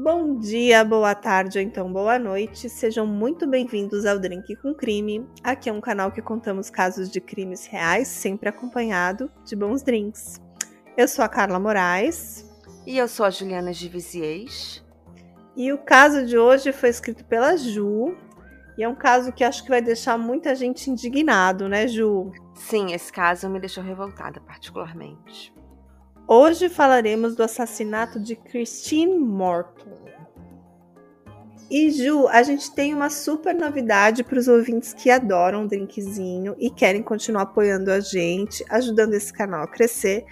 Bom dia, boa tarde ou então boa noite. Sejam muito bem-vindos ao Drink com Crime. Aqui é um canal que contamos casos de crimes reais, sempre acompanhado de bons drinks. Eu sou a Carla Moraes. E eu sou a Juliana Givisiez. E o caso de hoje foi escrito pela Ju. E é um caso que acho que vai deixar muita gente indignado, né, Ju? Sim, esse caso me deixou revoltada particularmente. Hoje falaremos do assassinato de Christine Morton. E Ju, a gente tem uma super novidade para os ouvintes que adoram o drinkzinho e querem continuar apoiando a gente, ajudando esse canal a crescer.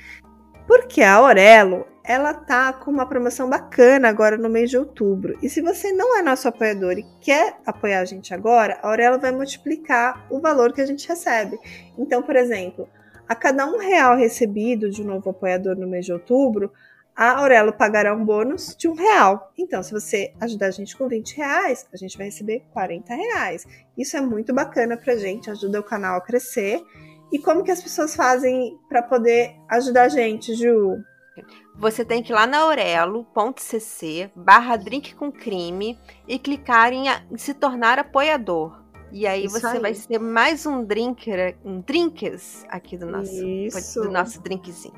Porque a Aurelo, ela tá com uma promoção bacana agora no mês de outubro. E se você não é nosso apoiador e quer apoiar a gente agora, a Aurelo vai multiplicar o valor que a gente recebe. Então, por exemplo, a cada um real recebido de um novo apoiador no mês de outubro, a Aurelo pagará um bônus de um real. Então, se você ajudar a gente com 20 reais, a gente vai receber 40 reais. Isso é muito bacana pra gente, ajuda o canal a crescer. E como que as pessoas fazem para poder ajudar a gente, Ju? Você tem que ir lá na aurelo.cc barra drink com crime e clicar em, se tornar apoiador. E aí Isso você aí. vai ser mais um drinker, um drinkers aqui do nosso, Isso. do nosso drinkzinho.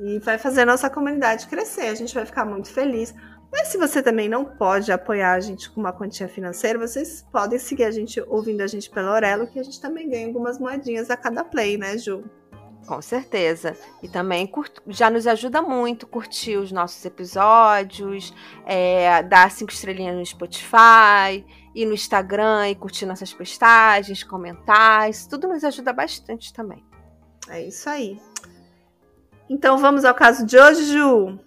E vai fazer a nossa comunidade crescer. A gente vai ficar muito feliz. Mas se você também não pode apoiar a gente com uma quantia financeira, vocês podem seguir a gente ouvindo a gente pelo Orelo, que a gente também ganha algumas moedinhas a cada play, né, Ju? Com certeza. E também já nos ajuda muito curtir os nossos episódios, é, dar cinco estrelinhas no Spotify ir no Instagram e curtir nossas postagens, comentar. Isso tudo nos ajuda bastante também. É isso aí. Então vamos ao caso de hoje, Ju.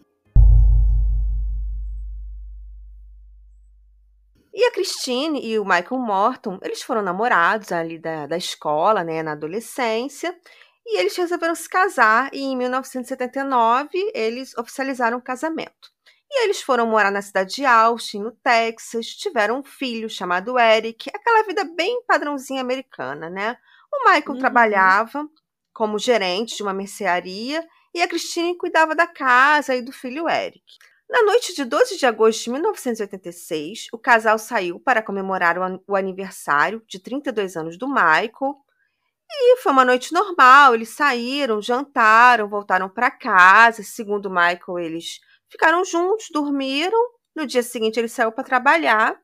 E a Christine e o Michael Morton, eles foram namorados ali da, da escola, né, na adolescência, e eles resolveram se casar e em 1979 eles oficializaram o casamento. E eles foram morar na cidade de Austin, no Texas, tiveram um filho chamado Eric, aquela vida bem padrãozinha americana, né? O Michael uhum. trabalhava como gerente de uma mercearia e a Christine cuidava da casa e do filho Eric. Na noite de 12 de agosto de 1986, o casal saiu para comemorar o aniversário de 32 anos do Michael. E foi uma noite normal, eles saíram, jantaram, voltaram para casa. Segundo Michael, eles Ficaram juntos, dormiram. No dia seguinte, ele saiu para trabalhar.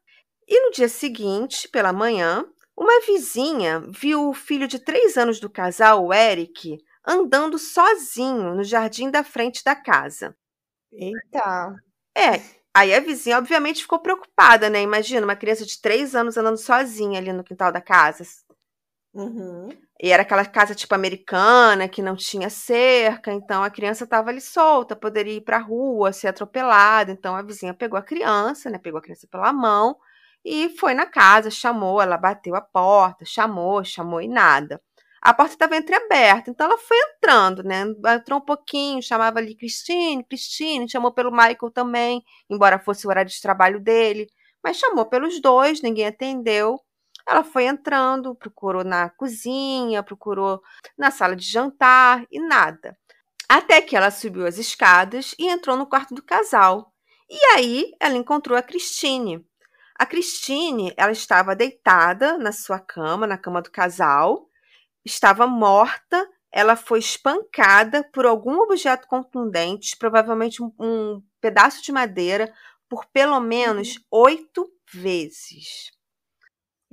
E no dia seguinte, pela manhã, uma vizinha viu o filho de três anos do casal, o Eric, andando sozinho no jardim da frente da casa. Eita! É, aí a vizinha obviamente ficou preocupada, né? Imagina uma criança de três anos andando sozinha ali no quintal da casa. Uhum. E era aquela casa tipo americana que não tinha cerca, então a criança estava ali solta, poderia ir para a rua, ser atropelada. Então a vizinha pegou a criança, né? Pegou a criança pela mão e foi na casa, chamou, ela bateu a porta, chamou, chamou e nada. A porta estava entreaberta, então ela foi entrando, né? Entrou um pouquinho, chamava ali Cristine, Cristine, chamou pelo Michael também, embora fosse o horário de trabalho dele, mas chamou pelos dois, ninguém atendeu. Ela foi entrando, procurou na cozinha, procurou na sala de jantar e nada. Até que ela subiu as escadas e entrou no quarto do casal. E aí ela encontrou a Cristine. A Cristine, ela estava deitada na sua cama, na cama do casal, estava morta. Ela foi espancada por algum objeto contundente, provavelmente um, um pedaço de madeira, por pelo menos uhum. oito vezes.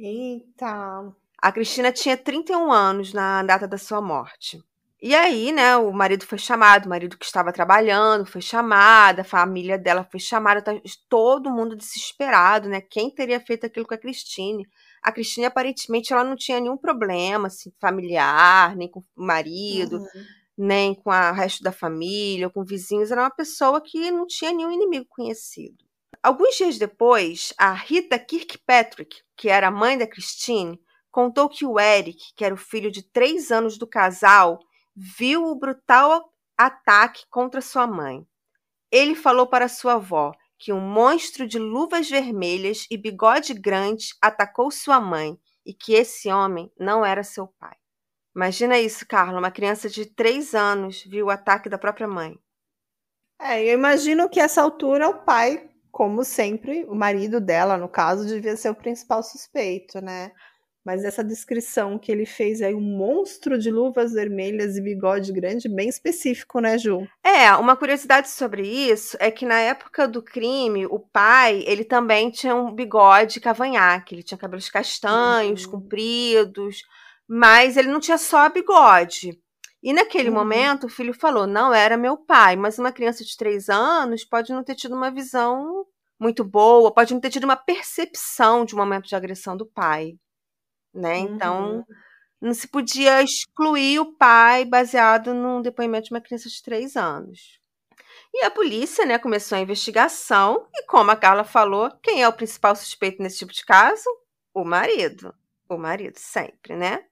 Eita! A Cristina tinha 31 anos na data da sua morte. E aí, né, o marido foi chamado, o marido que estava trabalhando foi chamado, a família dela foi chamada, tá todo mundo desesperado, né? Quem teria feito aquilo com a Cristine? A Cristine, aparentemente, ela não tinha nenhum problema assim, familiar, nem com o marido, uhum. nem com o resto da família, ou com vizinhos. Era uma pessoa que não tinha nenhum inimigo conhecido. Alguns dias depois, a Rita Kirkpatrick, que era a mãe da Christine, contou que o Eric, que era o filho de três anos do casal, viu o brutal ataque contra sua mãe. Ele falou para sua avó que um monstro de luvas vermelhas e bigode grande atacou sua mãe e que esse homem não era seu pai. Imagina isso, Carla, uma criança de três anos viu o ataque da própria mãe. É, eu imagino que essa altura o pai como sempre, o marido dela, no caso, devia ser o principal suspeito, né? Mas essa descrição que ele fez aí, um monstro de luvas vermelhas e bigode grande, bem específico, né, Ju? É, uma curiosidade sobre isso é que na época do crime, o pai, ele também tinha um bigode cavanhaque, ele tinha cabelos castanhos, uhum. compridos, mas ele não tinha só bigode. E naquele uhum. momento, o filho falou: não era meu pai, mas uma criança de três anos pode não ter tido uma visão muito boa, pode não ter tido uma percepção de um momento de agressão do pai né? Então, uhum. não se podia excluir o pai baseado num depoimento de uma criança de três anos. E a polícia, né, começou a investigação e, como a Carla falou, quem é o principal suspeito nesse tipo de caso? O marido. O marido, sempre, né?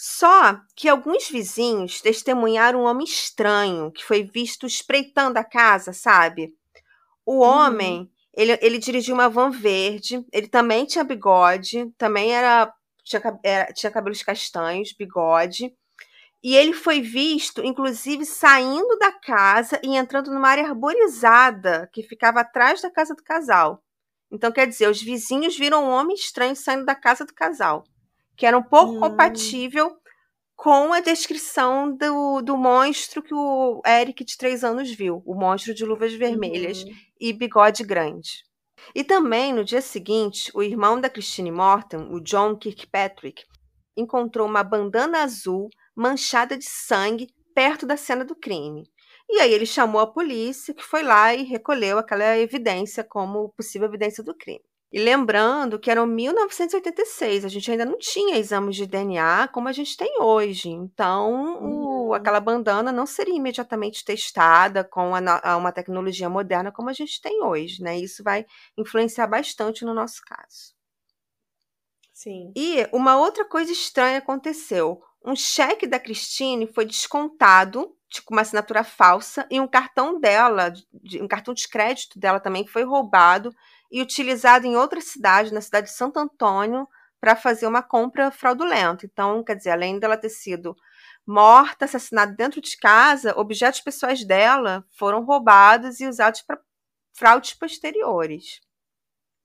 Só que alguns vizinhos testemunharam um homem estranho que foi visto espreitando a casa, sabe? O homem, uhum. ele, ele dirigiu uma van verde, ele também tinha bigode, também era tinha, era, tinha cabelos castanhos, bigode. E ele foi visto, inclusive, saindo da casa e entrando numa área arborizada que ficava atrás da casa do casal. Então, quer dizer, os vizinhos viram um homem estranho saindo da casa do casal, que era um pouco hum. compatível com a descrição do, do monstro que o Eric, de três anos, viu. O monstro de luvas vermelhas uhum. e bigode grande. E também, no dia seguinte, o irmão da Christine Morton, o John Kirkpatrick, encontrou uma bandana azul manchada de sangue perto da cena do crime. E aí ele chamou a polícia, que foi lá e recolheu aquela evidência como possível evidência do crime. E lembrando que era 1986, a gente ainda não tinha exames de DNA como a gente tem hoje. Então, o, uhum. aquela bandana não seria imediatamente testada com a, uma tecnologia moderna como a gente tem hoje, né? Isso vai influenciar bastante no nosso caso. Sim. E uma outra coisa estranha aconteceu. Um cheque da Christine foi descontado tipo uma assinatura falsa e um cartão dela, um cartão de crédito dela também foi roubado e utilizado em outra cidade, na cidade de Santo Antônio, para fazer uma compra fraudulenta. Então, quer dizer, além dela ter sido morta, assassinada dentro de casa, objetos pessoais dela foram roubados e usados para fraudes posteriores.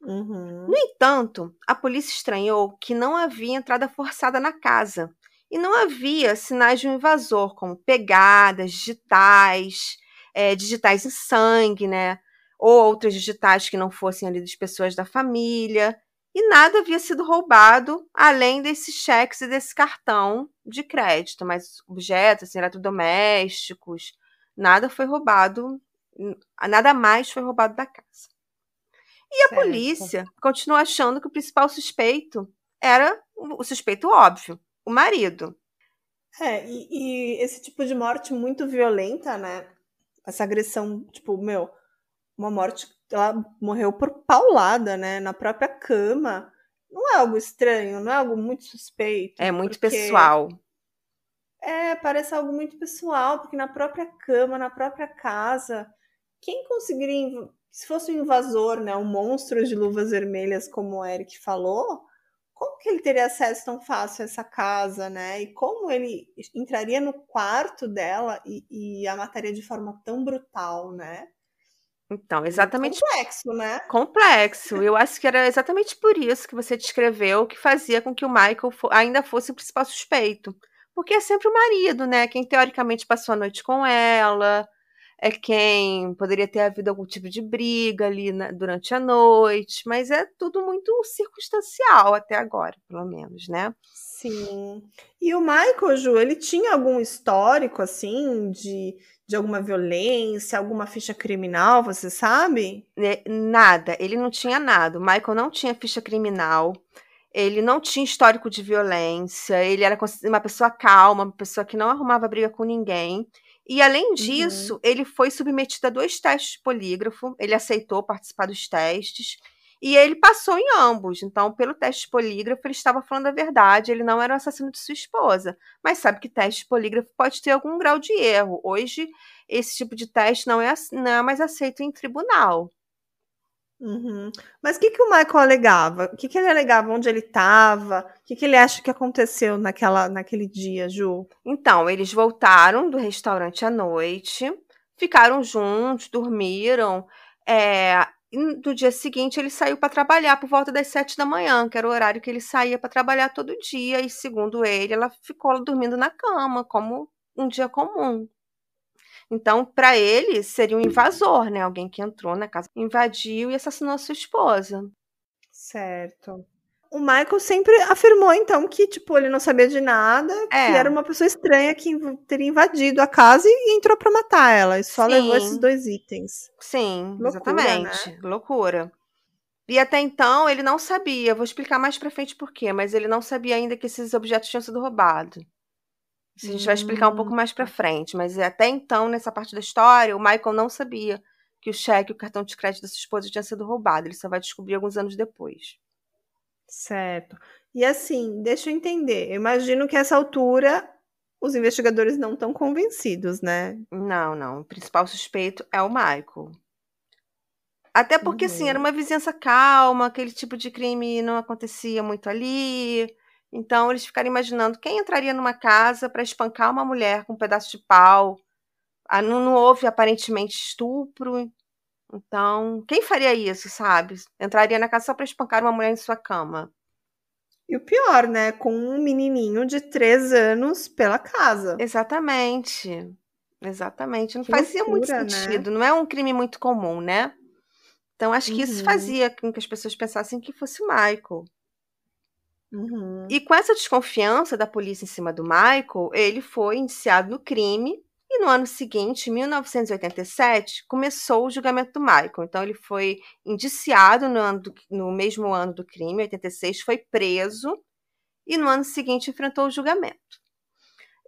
Uhum. No entanto, a polícia estranhou que não havia entrada forçada na casa e não havia sinais de um invasor, como pegadas, digitais, é, digitais em sangue, né? Ou outras digitais que não fossem ali das pessoas da família, e nada havia sido roubado além desses cheques e desse cartão de crédito, mas objetos, assim, eletrodomésticos, nada foi roubado, nada mais foi roubado da casa. E a certo. polícia continua achando que o principal suspeito era o suspeito óbvio, o marido. É, e, e esse tipo de morte muito violenta, né? Essa agressão, tipo, meu, uma morte, ela morreu por paulada, né? Na própria cama. Não é algo estranho, não é algo muito suspeito. É muito pessoal. É, parece algo muito pessoal, porque na própria cama, na própria casa, quem conseguiria, se fosse um invasor, né, um monstro de luvas vermelhas, como o Eric falou, como que ele teria acesso tão fácil a essa casa, né? E como ele entraria no quarto dela e, e a mataria de forma tão brutal, né? Então, exatamente. Complexo, né? Complexo. Eu acho que era exatamente por isso que você descreveu que fazia com que o Michael ainda fosse o principal suspeito. Porque é sempre o marido, né? Quem teoricamente passou a noite com ela, é quem poderia ter havido algum tipo de briga ali na, durante a noite, mas é tudo muito circunstancial até agora, pelo menos, né? Sim. E o Michael, Ju, ele tinha algum histórico, assim, de de alguma violência, alguma ficha criminal, você sabe? É, nada, ele não tinha nada. O Michael não tinha ficha criminal, ele não tinha histórico de violência, ele era uma pessoa calma, uma pessoa que não arrumava briga com ninguém. E além uhum. disso, uhum. ele foi submetido a dois testes de polígrafo, ele aceitou participar dos testes. E ele passou em ambos. Então, pelo teste polígrafo, ele estava falando a verdade. Ele não era o assassino de sua esposa. Mas sabe que teste polígrafo pode ter algum grau de erro. Hoje, esse tipo de teste não é, não é mais aceito em tribunal. Uhum. Mas o que, que o Michael alegava? O que, que ele alegava? Onde ele estava? O que, que ele acha que aconteceu naquela, naquele dia, Ju? Então, eles voltaram do restaurante à noite, ficaram juntos, dormiram. É, no dia seguinte ele saiu para trabalhar por volta das sete da manhã, que era o horário que ele saía para trabalhar todo dia. E segundo ele, ela ficou dormindo na cama, como um dia comum. Então, para ele, seria um invasor, né? Alguém que entrou na casa, invadiu e assassinou a sua esposa. Certo. O Michael sempre afirmou, então, que, tipo, ele não sabia de nada, é. que era uma pessoa estranha que teria invadido a casa e entrou para matar ela. E só Sim. levou esses dois itens. Sim, Loucura, exatamente. Né? Loucura. E até então ele não sabia, vou explicar mais pra frente por quê, mas ele não sabia ainda que esses objetos tinham sido roubados. Isso a gente vai explicar um pouco hum. mais pra frente, mas até então, nessa parte da história, o Michael não sabia que o cheque o cartão de crédito da sua esposa tinha sido roubado. Ele só vai descobrir alguns anos depois. Certo. E assim, deixa eu entender. Eu imagino que essa altura os investigadores não estão convencidos, né? Não, não. O principal suspeito é o Michael. Até porque, uhum. assim, era uhum. uma vizinhança calma, aquele tipo de crime não acontecia muito ali. Então, eles ficaram imaginando quem entraria numa casa para espancar uma mulher com um pedaço de pau. Ah, não, não houve aparentemente estupro. Então, quem faria isso, sabe? Entraria na casa só para espancar uma mulher em sua cama. E o pior, né? Com um menininho de três anos pela casa. Exatamente. Exatamente. Não que fazia loucura, muito né? sentido. Né? Não é um crime muito comum, né? Então, acho que uhum. isso fazia com que as pessoas pensassem que fosse o Michael. Uhum. E com essa desconfiança da polícia em cima do Michael, ele foi indiciado no crime e no ano seguinte, 1987, começou o julgamento do Michael. Então ele foi indiciado no, do, no mesmo ano do crime, 86, foi preso e no ano seguinte enfrentou o julgamento.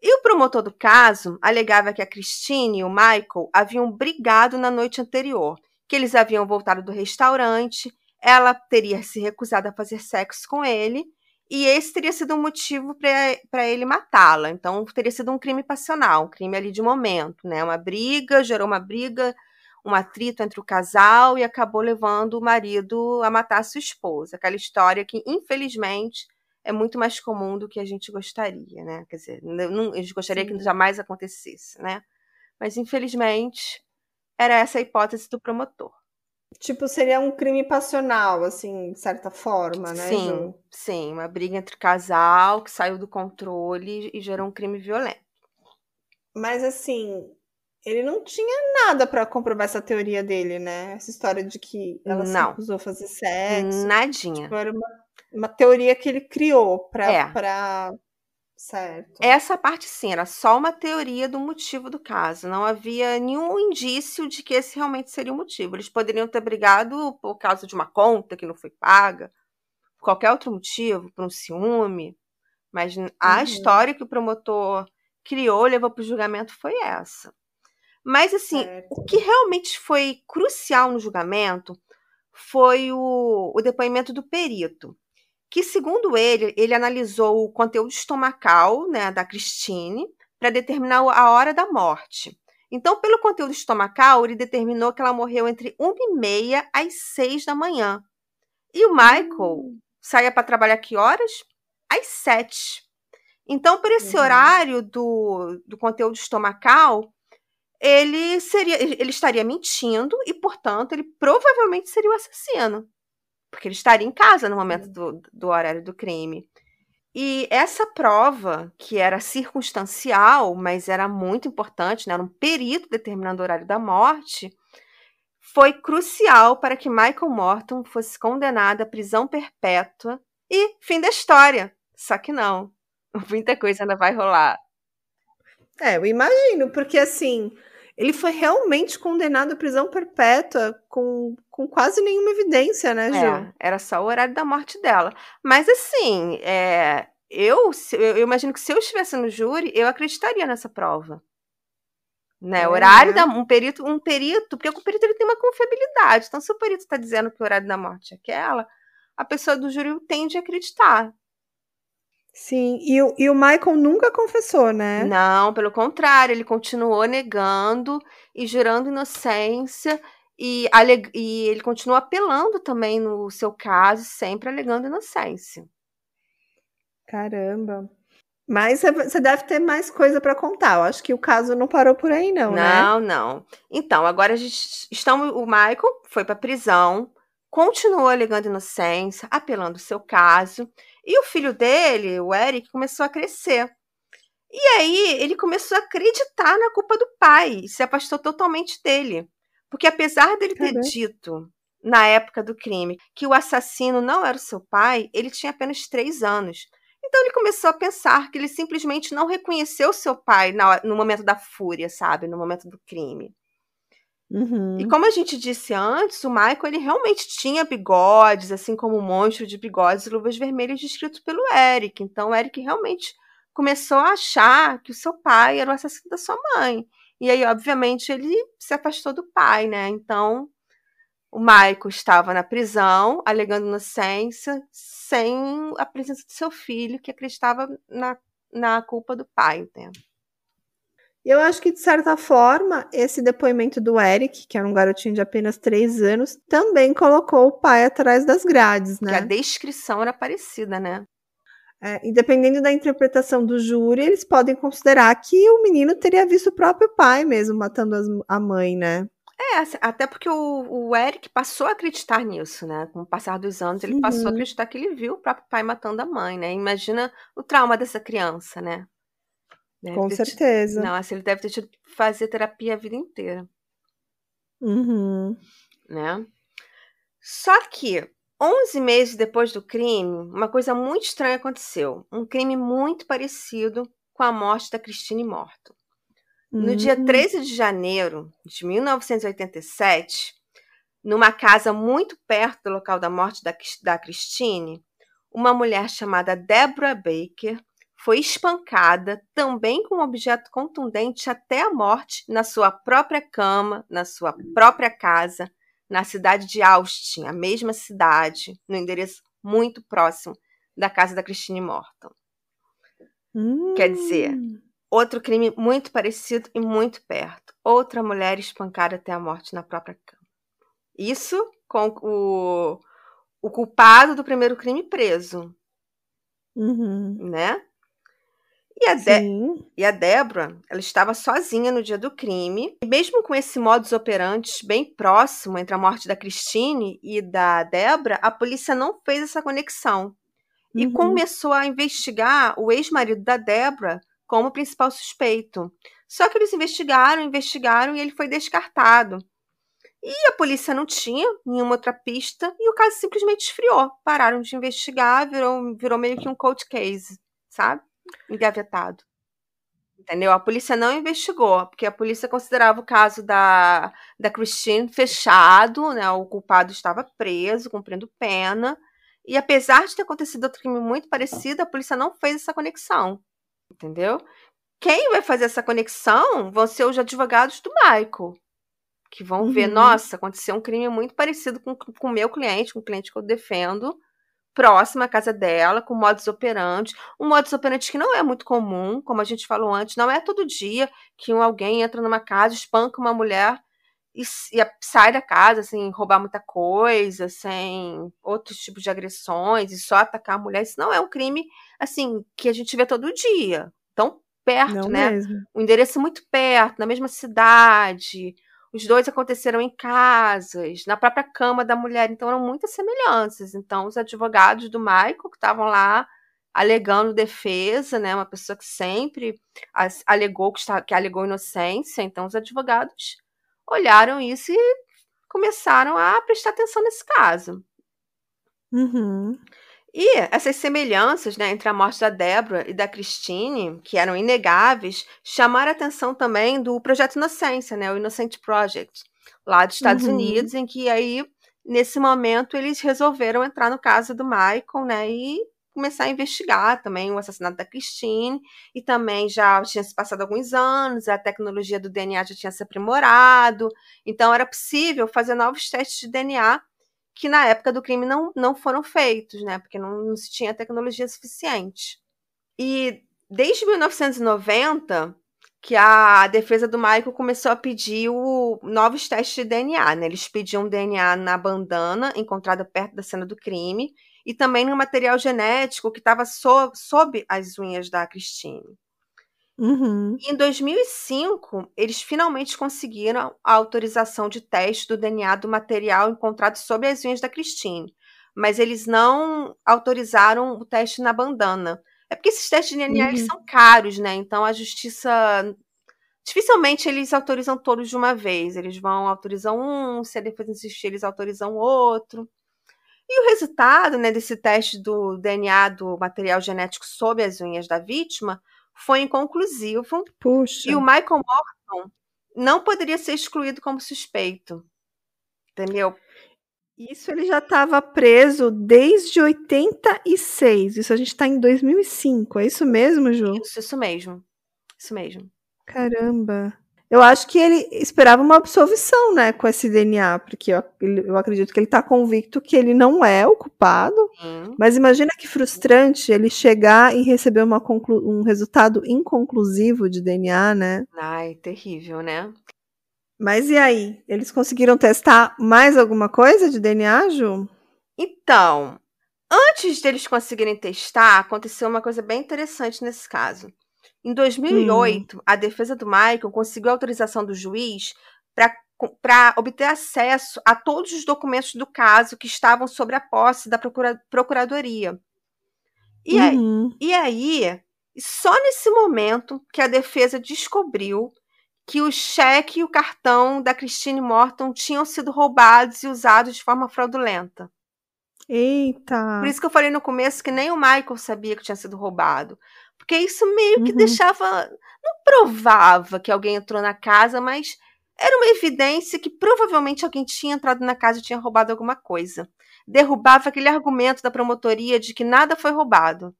E o promotor do caso alegava que a Christine e o Michael haviam brigado na noite anterior, que eles haviam voltado do restaurante, ela teria se recusado a fazer sexo com ele e esse teria sido um motivo para ele matá-la. Então, teria sido um crime passional, um crime ali de momento, né? Uma briga, gerou uma briga, um atrito entre o casal e acabou levando o marido a matar a sua esposa. Aquela história que, infelizmente, é muito mais comum do que a gente gostaria, né? Quer dizer, não, a gente gostaria Sim. que jamais acontecesse, né? Mas, infelizmente, era essa a hipótese do promotor. Tipo, seria um crime passional, assim, de certa forma, né? Sim, Ju? sim. Uma briga entre casal que saiu do controle e gerou um crime violento. Mas, assim, ele não tinha nada para comprovar essa teoria dele, né? Essa história de que ela não. se recusou a fazer sexo. Nadinha. Tipo, era uma, uma teoria que ele criou pra, é. pra Certo. Essa parte sim, era só uma teoria do motivo do caso. Não havia nenhum indício de que esse realmente seria o motivo. Eles poderiam ter brigado por causa de uma conta que não foi paga, qualquer outro motivo, por um ciúme. Mas a uhum. história que o promotor criou, levou para o julgamento, foi essa. Mas, assim, certo. o que realmente foi crucial no julgamento foi o, o depoimento do perito que, segundo ele, ele analisou o conteúdo estomacal né, da Christine para determinar a hora da morte. Então, pelo conteúdo estomacal, ele determinou que ela morreu entre 1 e meia às 6 da manhã. E o Michael hum. saía para trabalhar que horas? Às 7. Então, por esse uhum. horário do, do conteúdo estomacal, ele seria ele estaria mentindo e, portanto, ele provavelmente seria o assassino porque ele estaria em casa no momento do, do horário do crime. E essa prova, que era circunstancial, mas era muito importante, né? era um perito determinando o horário da morte, foi crucial para que Michael Morton fosse condenado à prisão perpétua e fim da história. Só que não. Muita coisa ainda vai rolar. É, eu imagino, porque assim, ele foi realmente condenado à prisão perpétua com, com quase nenhuma evidência, né, Ju? É, era só o horário da morte dela. Mas assim, é, eu, eu, imagino que se eu estivesse no júri, eu acreditaria nessa prova. Né? É, horário né? da um perito, um perito, porque o perito ele tem uma confiabilidade. Então, se o perito está dizendo que o horário da morte é aquela, a pessoa do júri tende a acreditar. Sim, e o, e o Michael nunca confessou, né? Não, pelo contrário, ele continuou negando e jurando inocência. E, e ele continua apelando também no seu caso, sempre alegando inocência. Caramba. Mas você deve ter mais coisa para contar. Eu acho que o caso não parou por aí, não, não né? Não, não. Então, agora a gente estamos, o Michael foi para prisão, continuou alegando inocência, apelando o seu caso, e o filho dele, o Eric, começou a crescer. E aí ele começou a acreditar na culpa do pai e se afastou totalmente dele. Porque apesar dele ter dito na época do crime que o assassino não era o seu pai, ele tinha apenas três anos. Então ele começou a pensar que ele simplesmente não reconheceu seu pai no momento da fúria, sabe? No momento do crime. Uhum. E como a gente disse antes, o Michael ele realmente tinha bigodes, assim como o monstro de bigodes e luvas vermelhas descrito pelo Eric. Então o Eric realmente começou a achar que o seu pai era o assassino da sua mãe. E aí, obviamente, ele se afastou do pai, né? Então, o Michael estava na prisão, alegando inocência, sem a presença do seu filho, que acreditava na, na culpa do pai. Né? Eu acho que, de certa forma, esse depoimento do Eric, que era um garotinho de apenas três anos, também colocou o pai atrás das grades, né? Que a descrição era parecida, né? É, e dependendo da interpretação do júri, eles podem considerar que o menino teria visto o próprio pai mesmo matando as, a mãe, né? É, assim, até porque o, o, Eric passou a acreditar nisso, né? Com o passar dos anos, ele uhum. passou a uhum. acreditar que ele viu o próprio pai matando a mãe, né? Imagina o trauma dessa criança, né? Deve Com certeza. Tido... Não, assim, ele deve ter tido que fazer terapia a vida inteira. Uhum. Né? Só que, 11 meses depois do crime, uma coisa muito estranha aconteceu. Um crime muito parecido com a morte da Christine Morton. No hum. dia 13 de janeiro de 1987, numa casa muito perto do local da morte da, da Christine, uma mulher chamada Deborah Baker foi espancada também com um objeto contundente até a morte na sua própria cama, na sua própria casa, na cidade de Austin, a mesma cidade, no endereço muito próximo da casa da Christine Morton. Hum. Quer dizer, hum. Outro crime muito parecido e muito perto. Outra mulher espancada até a morte na própria cama. Isso com o, o culpado do primeiro crime preso. Uhum. Né? E a, De e a Débora, ela estava sozinha no dia do crime. E mesmo com esse modus operandi bem próximo entre a morte da Christine e da Débora, a polícia não fez essa conexão. E uhum. começou a investigar o ex-marido da Débora como principal suspeito. Só que eles investigaram, investigaram e ele foi descartado. E a polícia não tinha nenhuma outra pista e o caso simplesmente esfriou. Pararam de investigar, virou, virou meio que um cold case, sabe? Engavetado. Entendeu? A polícia não investigou, porque a polícia considerava o caso da, da Christine fechado, né? O culpado estava preso, cumprindo pena. E apesar de ter acontecido outro crime muito parecido, a polícia não fez essa conexão. Entendeu? Quem vai fazer essa conexão vão ser os advogados do Michael. Que vão uhum. ver, nossa, aconteceu um crime muito parecido com o meu cliente, com o cliente que eu defendo, próximo à casa dela, com modus operandi. Um modus operandi que não é muito comum, como a gente falou antes, não é todo dia que um alguém entra numa casa, espanca uma mulher e, e sai da casa sem roubar muita coisa, sem outros tipos de agressões e só atacar a mulher. Isso não é um crime assim, que a gente vê todo dia. Tão perto, Não né? Mesmo. O endereço muito perto, na mesma cidade. Os dois aconteceram em casas, na própria cama da mulher, então eram muitas semelhanças. Então, os advogados do Michael, que estavam lá alegando defesa, né, uma pessoa que sempre alegou que, está, que alegou inocência, então os advogados olharam isso e começaram a prestar atenção nesse caso. Uhum. E essas semelhanças né, entre a morte da Débora e da Christine, que eram inegáveis, chamaram a atenção também do Projeto Inocência, né, o Innocent Project, lá dos Estados uhum. Unidos, em que aí, nesse momento, eles resolveram entrar no caso do Michael né, e começar a investigar também o assassinato da Christine, e também já tinha se passado alguns anos, a tecnologia do DNA já tinha se aprimorado, então era possível fazer novos testes de DNA que na época do crime não, não foram feitos, né? Porque não, não se tinha tecnologia suficiente. E desde 1990 que a defesa do Michael começou a pedir o, novos testes de DNA, né? Eles pediam DNA na bandana encontrada perto da cena do crime e também no material genético que estava so, sob as unhas da Christine. Uhum. E em 2005, eles finalmente conseguiram a autorização de teste do DNA do material encontrado sob as unhas da Christine, mas eles não autorizaram o teste na bandana. É porque esses testes de DNA Uhum. são caros, né? Então a justiça dificilmente eles autorizam todos de uma vez. Eles vão autorizam um, se a defesa insistir, eles autorizam outro. E o resultado né, desse teste do DNA do material genético sob as unhas da vítima foi inconclusivo Puxa. e o Michael Morton não poderia ser excluído como suspeito. Entendeu? Isso ele já estava preso desde 86. Isso a gente está em 2005. É isso mesmo, Ju? Isso, isso mesmo. Isso mesmo. Caramba. Eu acho que ele esperava uma absolvição, né, com esse DNA, porque eu, eu acredito que ele está convicto que ele não é o culpado. Sim. Mas imagina que frustrante ele chegar e receber uma um resultado inconclusivo de DNA, né? Ai, terrível, né? Mas e aí? Eles conseguiram testar mais alguma coisa de DNA, Ju? Então, antes deles conseguirem testar, aconteceu uma coisa bem interessante nesse caso. Em 2008, hum. a defesa do Michael conseguiu autorização do juiz para obter acesso a todos os documentos do caso que estavam sobre a posse da procura procuradoria. E, uhum. aí, e aí, só nesse momento que a defesa descobriu que o cheque e o cartão da Christine Morton tinham sido roubados e usados de forma fraudulenta. Eita! Por isso que eu falei no começo que nem o Michael sabia que tinha sido roubado. Porque isso meio que uhum. deixava. Não provava que alguém entrou na casa, mas era uma evidência que provavelmente alguém tinha entrado na casa e tinha roubado alguma coisa. Derrubava aquele argumento da promotoria de que nada foi roubado.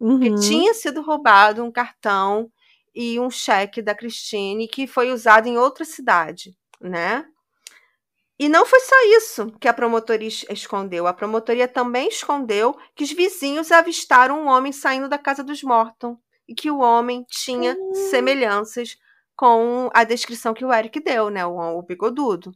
Uhum. Que tinha sido roubado um cartão e um cheque da Christine que foi usado em outra cidade, né? E não foi só isso que a promotoria escondeu. A promotoria também escondeu que os vizinhos avistaram um homem saindo da casa dos Morton e que o homem tinha Hum. semelhanças com a descrição que o Eric deu, né? O, o bigodudo.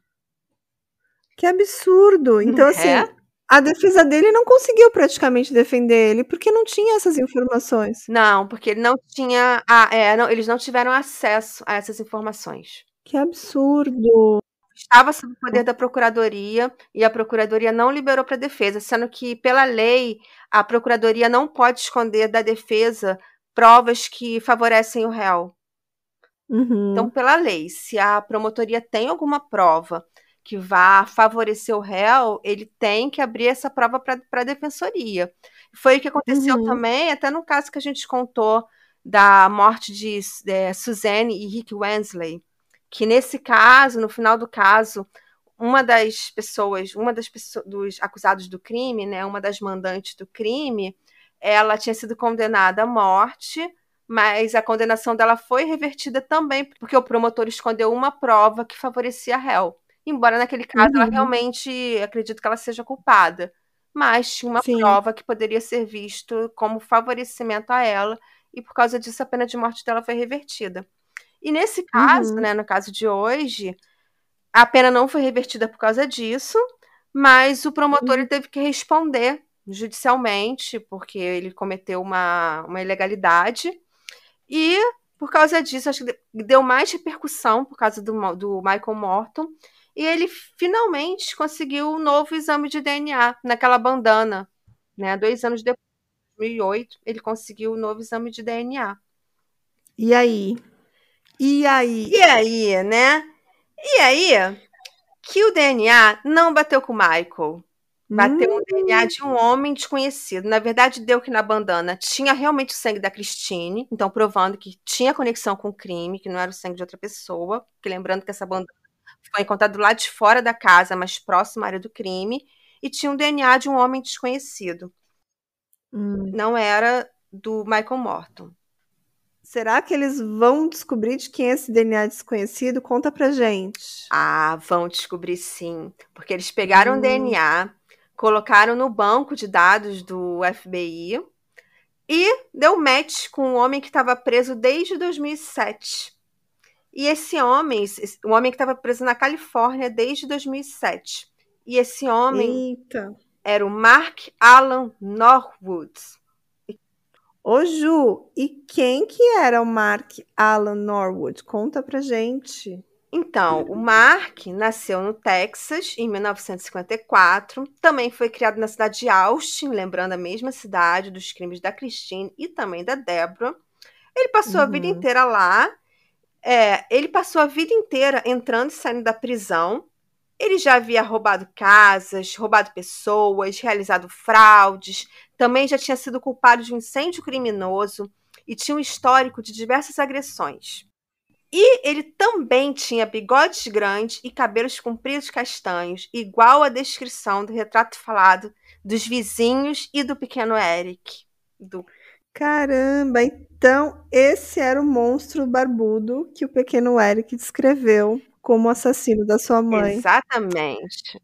Que absurdo! Então, assim, É? a defesa dele não conseguiu praticamente defender ele porque não tinha essas informações. Não, porque ele não tinha. Ah, é, não, eles não tiveram acesso a essas informações. Que absurdo! Estava sob o poder da procuradoria e a procuradoria não liberou para a defesa, sendo que, pela lei, a procuradoria não pode esconder da defesa provas que favorecem o réu. Uhum. Então, pela lei, se a promotoria tem alguma prova que vá favorecer o réu, ele tem que abrir essa prova para a defensoria. Foi o que aconteceu Uhum. também, até no caso que a gente contou da morte de é, Suzanne e Rick Wensley, que nesse caso, no final do caso, uma das pessoas, uma das pessoas, dos acusados do crime, né, uma das mandantes do crime, ela tinha sido condenada à morte, mas a condenação dela foi revertida também porque o promotor escondeu uma prova que favorecia a réu. Embora naquele caso ela Uhum. realmente acredito que ela seja culpada, mas tinha uma Sim. prova que poderia ser visto como favorecimento a ela e por causa disso a pena de morte dela foi revertida. E nesse caso, Uhum. né, no caso de hoje, a pena não foi revertida por causa disso, mas o promotor Uhum. teve que responder judicialmente, porque ele cometeu uma, uma ilegalidade. E por causa disso, acho que de- deu mais repercussão por causa do, do Michael Morton. E ele finalmente conseguiu um novo exame de DNA naquela bandana. Né? Dois anos depois, em 2008, ele conseguiu o novo exame de DNA. E aí? E aí? E aí, né? E aí, que o DNA não bateu com o Michael. Bateu Hum, um DNA de um homem desconhecido. Na verdade, deu que na bandana tinha realmente o sangue da Christine, então provando que tinha conexão com o crime, que não era o sangue de outra pessoa. Porque lembrando que essa bandana foi encontrada do lado de fora da casa, mas próximo à área do crime, e tinha um DNA de um homem desconhecido. hum. Não era do Michael Morton. Será que eles vão descobrir de quem é esse DNA desconhecido? Conta pra gente. Ah, vão descobrir sim. Porque eles pegaram o Hum. DNA, colocaram no banco de dados do FBI e deu match com um homem que estava preso desde 2007. E esse homem, o homem que estava preso na Califórnia desde 2007. E esse homem, Eita. era o Mark Alan Norwood. Ô Ju, e quem que era o Mark Alan Norwood? Conta pra gente. Então, o Mark nasceu no Texas em 1954. Também foi criado na cidade de Austin, lembrando a mesma cidade dos crimes da Christine e também da Deborah. Ele passou uhum. a vida uhum. inteira lá. É, ele passou a vida inteira entrando e saindo da prisão. Ele já havia roubado casas, roubado pessoas, realizado fraudes. Também já tinha sido culpado de um incêndio criminoso e tinha um histórico de diversas agressões. E ele também tinha bigodes grandes e cabelos compridos castanhos, igual à descrição do retrato falado dos vizinhos e do pequeno Eric. Do... Caramba, então esse era o monstro barbudo que o pequeno Eric descreveu como assassino da sua mãe. Exatamente.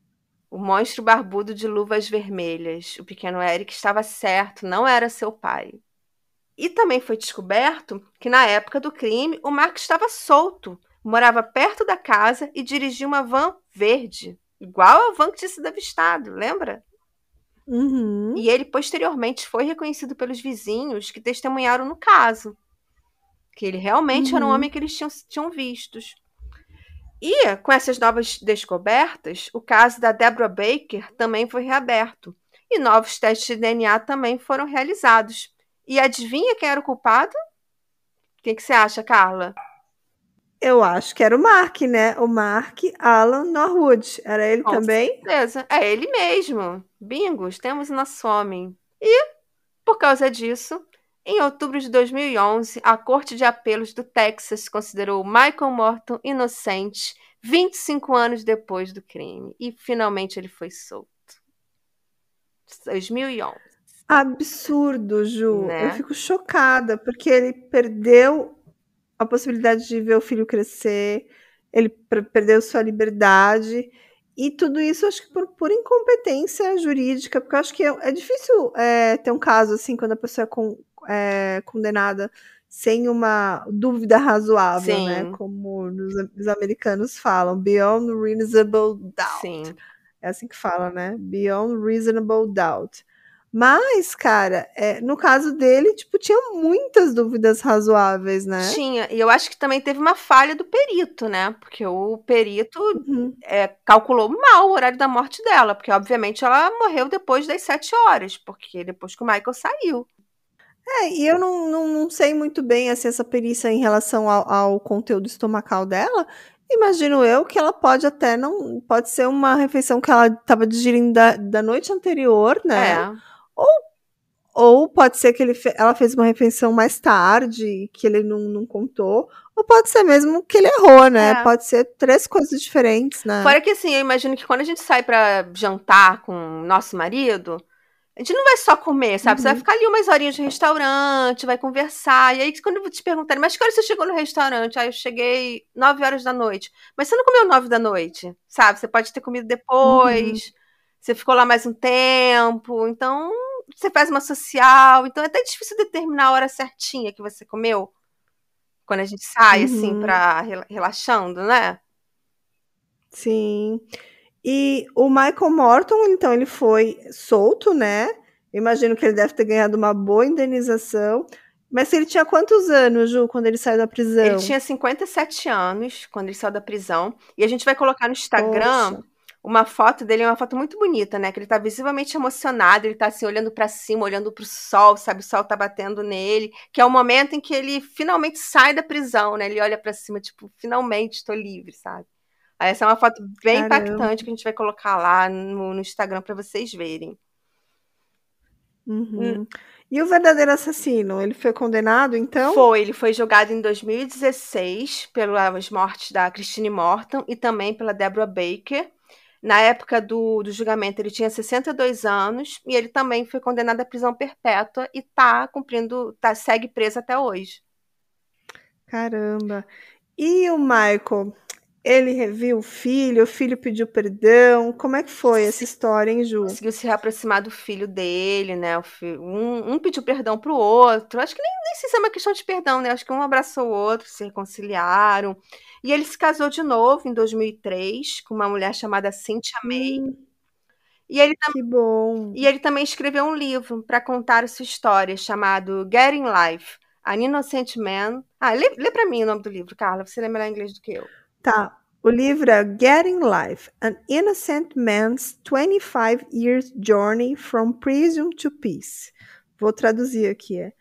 O monstro barbudo de luvas vermelhas. O pequeno Eric estava certo, não era seu pai. E também foi descoberto que na época do crime o Mark estava solto, morava perto da casa e dirigia uma van verde, igual a van que tinha sido avistado, lembra? Uhum. E ele posteriormente foi reconhecido pelos vizinhos que testemunharam no caso. Que ele realmente uhum. era um uhum. homem que eles tinham, tinham vistos. E com essas novas descobertas, o caso da Deborah Baker também foi reaberto. E novos testes de DNA também foram realizados. E adivinha quem era o culpado? O que, que você acha, Carla? Eu acho que era o Mark, né? O Mark Alan Norwood. Era ele Com também? certeza. É ele mesmo. Bingos, temos nosso homem. E, por causa disso, em outubro de 2011, a Corte de Apelos do Texas considerou Michael Morton inocente 25 anos depois do crime. E finalmente ele foi solto. 2011 absurdo, Ju. Né? Eu fico chocada, porque ele perdeu a possibilidade de ver o filho crescer, ele perdeu sua liberdade. E tudo isso, acho que por, por incompetência jurídica, porque eu acho que é, é difícil é, ter um caso assim, quando a pessoa é, con, é, condenada sem uma dúvida razoável, né? Sim. né? Como os, os, americanos falam, beyond reasonable doubt. Sim. É assim que fala, né? Beyond reasonable doubt. Mas, cara, é, no caso dele, tipo, tinha muitas dúvidas razoáveis, né? Tinha, e eu acho que também teve uma falha do perito, né? Porque o perito uhum. é, calculou mal o horário da morte dela, porque obviamente ela morreu depois das sete horas, porque depois que o Michael saiu. É, e eu não, não, não sei muito bem assim, essa perícia em relação ao, ao conteúdo estomacal dela. Imagino eu que ela pode até não. Pode ser uma refeição que ela estava digerindo da, da noite anterior, né? É ou, ou pode ser que ele ela fez uma refeição mais tarde, que ele não, não contou. Ou pode ser mesmo que ele errou, né? É. Pode ser três coisas diferentes, né? Fora que assim, eu imagino que quando a gente sai para jantar com nosso marido, a gente não vai só comer, sabe? Uhum. Você vai uhum. ficar ali umas horinhas de restaurante, vai conversar. E aí, quando te perguntarem, mas que hora você chegou no restaurante? Aí eu cheguei nove horas da noite. Mas você não comeu nove da noite, sabe? Você pode ter comido depois. Uhum. Você ficou lá mais um tempo. Então, você faz uma social, então é até difícil determinar a hora certinha que você comeu. Quando a gente sai, assim, uhum. assim, pra relaxando, né? Sim. E o Michael Morton, então, ele foi solto, né? Imagino que ele deve ter ganhado uma boa indenização. Mas ele tinha quantos anos, Ju, quando ele saiu da prisão? Ele tinha 57 anos quando ele saiu da prisão. E a gente vai colocar no Instagram Poxa uma foto dele, uma foto muito bonita, né? Que ele tá visivelmente emocionado, ele tá assim, olhando para cima, olhando pro sol, sabe? O sol tá batendo nele, que é o momento em que ele finalmente sai da prisão, né? Ele olha para cima, tipo, finalmente tô livre, sabe? Essa é uma foto bem Caramba. impactante que a gente vai colocar lá no, no Instagram para vocês verem. Uhum. Hum. E o verdadeiro assassino, ele foi condenado, então? Foi, ele foi julgado em 2016 pelas mortes da Christine Morton e também pela Deborah Baker. Na época do, do julgamento, ele tinha 62 anos e ele também foi condenado à prisão perpétua e está cumprindo, tá, segue preso até hoje. Caramba. E o Michael? Ele reviu o filho, o filho pediu perdão. Como é que foi essa história, hein, Ju? Conseguiu se reaproximar do filho dele, né? Um, um pediu perdão pro outro. Acho que nem, nem sei se é uma questão de perdão, né? Acho que um abraçou o outro, se reconciliaram. E ele se casou de novo em 2003 com uma mulher chamada Cynthia May. Hum. E ele, que bom. e ele também escreveu um livro para contar a sua história, chamado Getting Life, An Innocent Man. Ah, lê, lê para mim o nome do livro, Carla, você lê melhor inglês do que eu. Tá. O livro é Getting Life, An Innocent Man's 25 Years Journey from Prison to Peace. Vou traduzir aqui, é,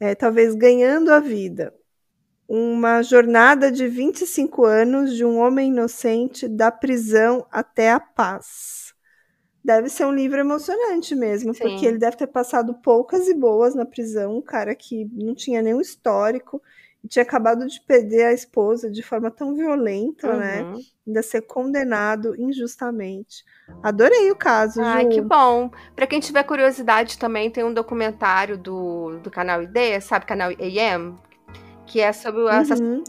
é talvez ganhando a vida. Uma jornada de 25 anos de um homem inocente da prisão até a paz. Deve ser um livro emocionante mesmo, Sim. porque ele deve ter passado poucas e boas na prisão, um cara que não tinha nenhum histórico tinha acabado de perder a esposa de forma tão violenta, né? Uhum. Ainda ser condenado injustamente. Adorei o caso, Ai, Ju. que bom. Pra quem tiver curiosidade também, tem um documentário do, do canal ID, sabe, canal AM, que é sobre o assass- Uhum.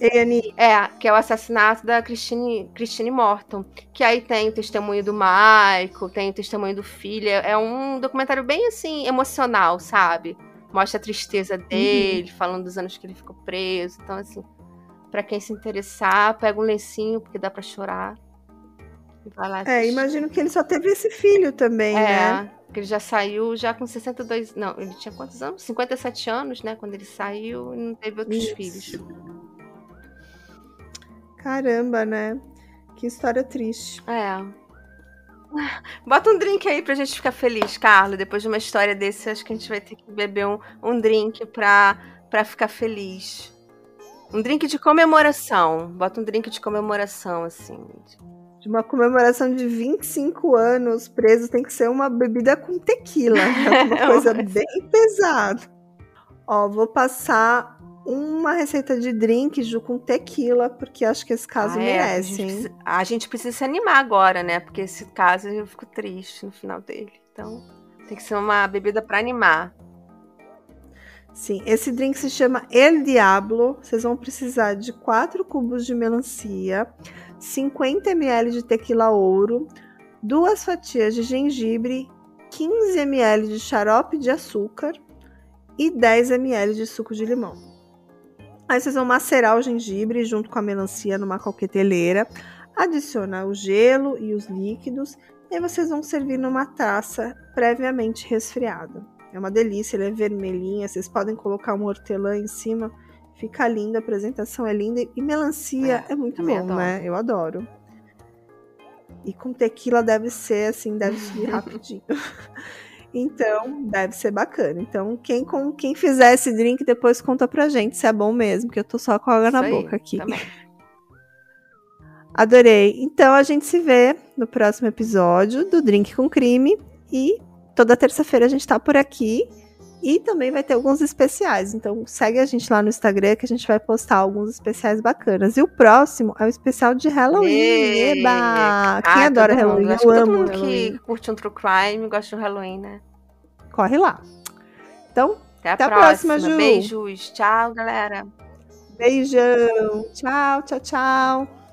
É, que é o assassinato da Christine, Christine Morton. Que aí tem o testemunho do Michael, tem o testemunho do filho. É um documentário bem assim, emocional, sabe? Mostra a tristeza dele, falando dos anos que ele ficou preso. Então, assim, pra quem se interessar, pega um lencinho, porque dá pra chorar. E vai lá É, imagino que ele só teve esse filho também, né? É, que ele já saiu já com 62. Não, ele tinha quantos anos? 57 anos, né? Quando ele saiu e não teve outros Isso. filhos. Caramba, né? Que história triste. É. Bota um drink aí pra gente ficar feliz, Carla. Depois de uma história desse, acho que a gente vai ter que beber um, um drink pra, pra ficar feliz. Um drink de comemoração. Bota um drink de comemoração, assim. De uma comemoração de 25 anos preso tem que ser uma bebida com tequila. né? Uma coisa bem pesada. Ó, vou passar uma receita de drink, Ju, com tequila, porque acho que esse caso Ah, é, a, merece, gente precisa, a gente precisa se animar agora, né? Porque esse caso eu fico triste no final dele. Então, tem que ser uma bebida pra animar. Sim, esse drink se chama El Diablo. Vocês vão precisar de 4 cubos de melancia, 50 ml de tequila ouro, duas fatias de gengibre, 15 ml de xarope de açúcar e 10 ml de suco de limão. Aí vocês vão macerar o gengibre junto com a melancia numa coqueteleira, adicionar o gelo e os líquidos, e aí vocês vão servir numa taça previamente resfriada. É uma delícia, ele é vermelhinha, vocês podem colocar um hortelã em cima, fica lindo, a apresentação é linda e melancia é, É, muito bom, adoro. né? Eu adoro. E com tequila deve ser assim, deve subir rapidinho. Então, deve ser bacana. Então, quem, com, quem fizer esse drink, depois conta pra gente se é bom mesmo, que eu tô só com água na Isso aí, boca aqui. Também. Adorei. Então, a gente se vê no próximo episódio do Drink com Crime. E toda terça-feira a gente tá por aqui. E também vai ter alguns especiais. Então, segue a gente lá no Instagram que a gente vai postar alguns especiais bacanas. E o próximo é o especial de Halloween. Eba! Quem Ah, adora todo mundo. Halloween? Eu amo todo mundo Halloween. que curte um true crime gosta do Halloween, né? Corre lá. Então, Até a Até a próxima. próxima, Ju. Beijos. Tchau, galera. beijão. Tchau, tchau, tchau.